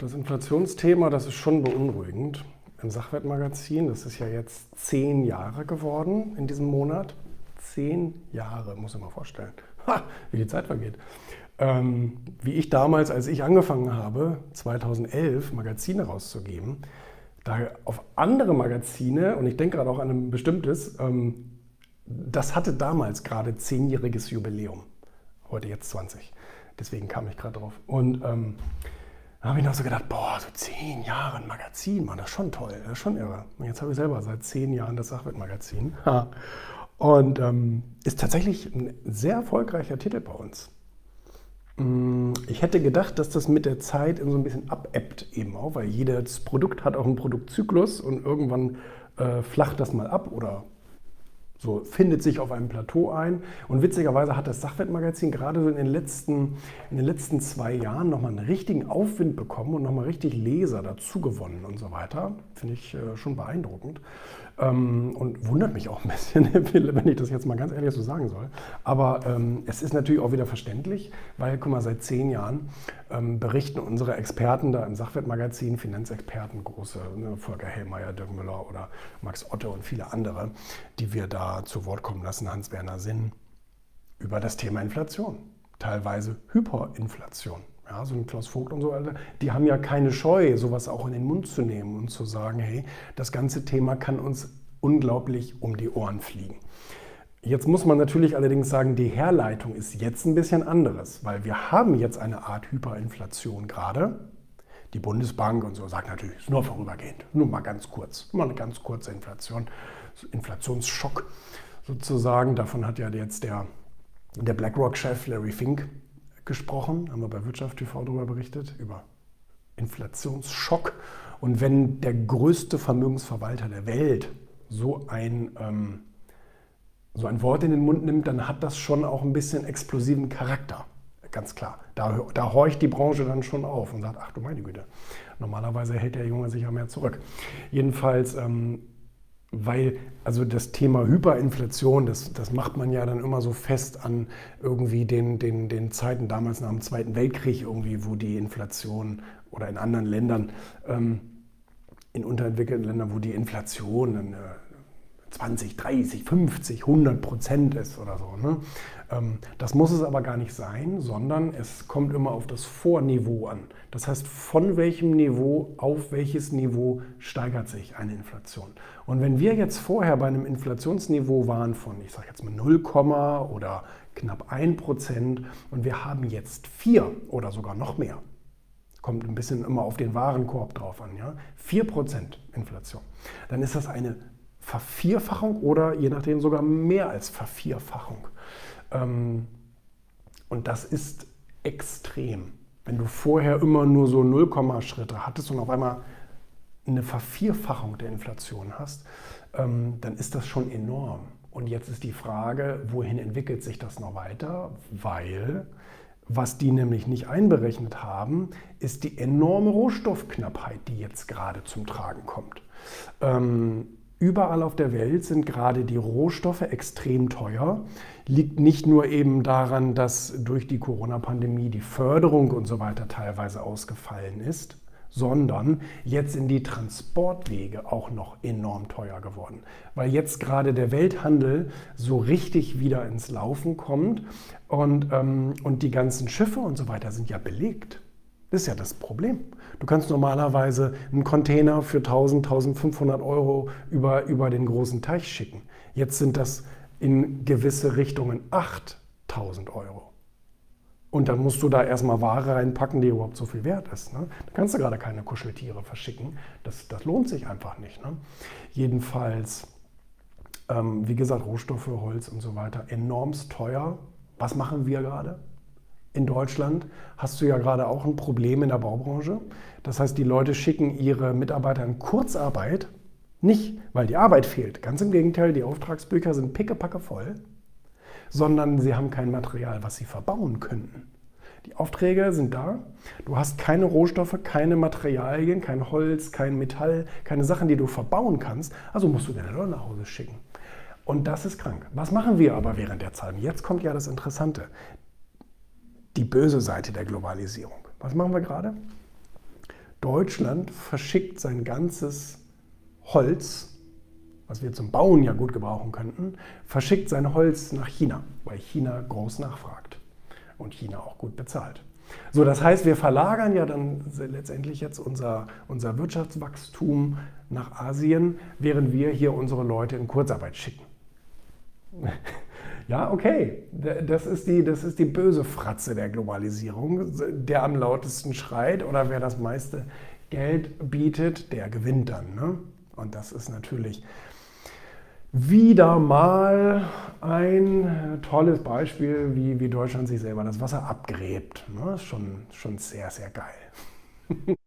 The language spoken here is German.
Das Inflationsthema, das ist schon beunruhigend. Im Sachwertmagazin, das ist ja jetzt zehn Jahre geworden in diesem Monat. Zehn Jahre, muss ich mal vorstellen. Ha, wie die Zeit vergeht. Ähm, wie ich damals, als ich angefangen habe, 2011 Magazine rauszugeben, da auf andere Magazine, und ich denke gerade auch an ein bestimmtes, ähm, das hatte damals gerade zehnjähriges Jubiläum. Heute jetzt 20. Deswegen kam ich gerade drauf. Und ähm, da habe ich noch so gedacht, boah, so zehn Jahre ein Magazin, man, das ist schon toll, das ist schon irre. Und jetzt habe ich selber seit zehn Jahren das Sachwert-Magazin. Und ähm, ist tatsächlich ein sehr erfolgreicher Titel bei uns. Mm, ich hätte gedacht, dass das mit der Zeit so ein bisschen abebbt eben auch, weil jedes Produkt hat auch einen Produktzyklus und irgendwann äh, flacht das mal ab oder so findet sich auf einem Plateau ein. Und witzigerweise hat das Sachwertmagazin gerade so in den letzten, in den letzten zwei Jahren nochmal einen richtigen Aufwind bekommen und nochmal richtig Leser dazu gewonnen und so weiter. Finde ich äh, schon beeindruckend. Ähm, und wundert mich auch ein bisschen, wenn ich das jetzt mal ganz ehrlich so sagen soll. Aber ähm, es ist natürlich auch wieder verständlich, weil, guck mal, seit zehn Jahren ähm, berichten unsere Experten da im Sachwertmagazin, Finanzexperten, große, ne, Volker Hellmeier, Dirk Müller oder Max Otte und viele andere, die wir da zu Wort kommen lassen, Hans-Werner Sinn, über das Thema Inflation, teilweise Hyperinflation. Ja, so ein Klaus Vogt und so weiter, die haben ja keine Scheu, sowas auch in den Mund zu nehmen und zu sagen, hey, das ganze Thema kann uns unglaublich um die Ohren fliegen. Jetzt muss man natürlich allerdings sagen, die Herleitung ist jetzt ein bisschen anderes, weil wir haben jetzt eine Art Hyperinflation gerade. Die Bundesbank und so sagt natürlich, ist nur vorübergehend, nur mal ganz kurz, nur eine ganz kurze Inflation, Inflationsschock sozusagen. Davon hat ja jetzt der, der BlackRock-Chef Larry Fink gesprochen, haben wir bei Wirtschaft TV darüber berichtet, über Inflationsschock. Und wenn der größte Vermögensverwalter der Welt so ein, ähm, so ein Wort in den Mund nimmt, dann hat das schon auch ein bisschen explosiven Charakter. Ganz klar. Da, da horcht die Branche dann schon auf und sagt, ach du meine Güte, normalerweise hält der Junge sich ja mehr zurück. Jedenfalls ähm, weil also das Thema Hyperinflation, das, das macht man ja dann immer so fest an irgendwie den, den, den Zeiten damals nach dem Zweiten Weltkrieg irgendwie, wo die Inflation oder in anderen Ländern, ähm, in unterentwickelten Ländern, wo die Inflation dann, äh, 20, 30, 50, 100 Prozent ist oder so. Ne? Ähm, das muss es aber gar nicht sein, sondern es kommt immer auf das Vorniveau an. Das heißt, von welchem Niveau auf welches Niveau steigert sich eine Inflation. Und wenn wir jetzt vorher bei einem Inflationsniveau waren von, ich sage jetzt mal 0, oder knapp 1 Prozent und wir haben jetzt 4 oder sogar noch mehr, kommt ein bisschen immer auf den Warenkorb drauf an, ja, 4 Prozent Inflation, dann ist das eine Vervierfachung oder je nachdem sogar mehr als Vervierfachung. Ähm, und das ist extrem. Wenn du vorher immer nur so 0, Schritte hattest und auf einmal eine Vervierfachung der Inflation hast, ähm, dann ist das schon enorm. Und jetzt ist die Frage, wohin entwickelt sich das noch weiter? Weil, was die nämlich nicht einberechnet haben, ist die enorme Rohstoffknappheit, die jetzt gerade zum Tragen kommt. Ähm, Überall auf der Welt sind gerade die Rohstoffe extrem teuer. Liegt nicht nur eben daran, dass durch die Corona-Pandemie die Förderung und so weiter teilweise ausgefallen ist, sondern jetzt sind die Transportwege auch noch enorm teuer geworden, weil jetzt gerade der Welthandel so richtig wieder ins Laufen kommt und, ähm, und die ganzen Schiffe und so weiter sind ja belegt. Das ist ja das Problem. Du kannst normalerweise einen Container für 1000, 1500 Euro über, über den großen Teich schicken. Jetzt sind das in gewisse Richtungen 8000 Euro. Und dann musst du da erstmal Ware reinpacken, die überhaupt so viel wert ist. Ne? Da kannst du gerade keine Kuscheltiere verschicken. Das, das lohnt sich einfach nicht. Ne? Jedenfalls, ähm, wie gesagt, Rohstoffe, Holz und so weiter, enormst teuer. Was machen wir gerade? In Deutschland hast du ja gerade auch ein Problem in der Baubranche. Das heißt, die Leute schicken ihre Mitarbeiter in Kurzarbeit, nicht weil die Arbeit fehlt, ganz im Gegenteil, die Auftragsbücher sind pickepacke voll, sondern sie haben kein Material, was sie verbauen könnten. Die Aufträge sind da, du hast keine Rohstoffe, keine Materialien, kein Holz, kein Metall, keine Sachen, die du verbauen kannst, also musst du deine Leute nach Hause schicken. Und das ist krank. Was machen wir aber während der Zeit? Jetzt kommt ja das Interessante die böse Seite der Globalisierung. Was machen wir gerade? Deutschland verschickt sein ganzes Holz, was wir zum Bauen ja gut gebrauchen könnten, verschickt sein Holz nach China, weil China groß nachfragt und China auch gut bezahlt. So, das heißt, wir verlagern ja dann letztendlich jetzt unser, unser Wirtschaftswachstum nach Asien, während wir hier unsere Leute in Kurzarbeit schicken. Ja, okay, das ist, die, das ist die böse Fratze der Globalisierung. Der am lautesten schreit oder wer das meiste Geld bietet, der gewinnt dann. Ne? Und das ist natürlich wieder mal ein tolles Beispiel, wie, wie Deutschland sich selber das Wasser abgräbt. Ne? schon, schon sehr, sehr geil.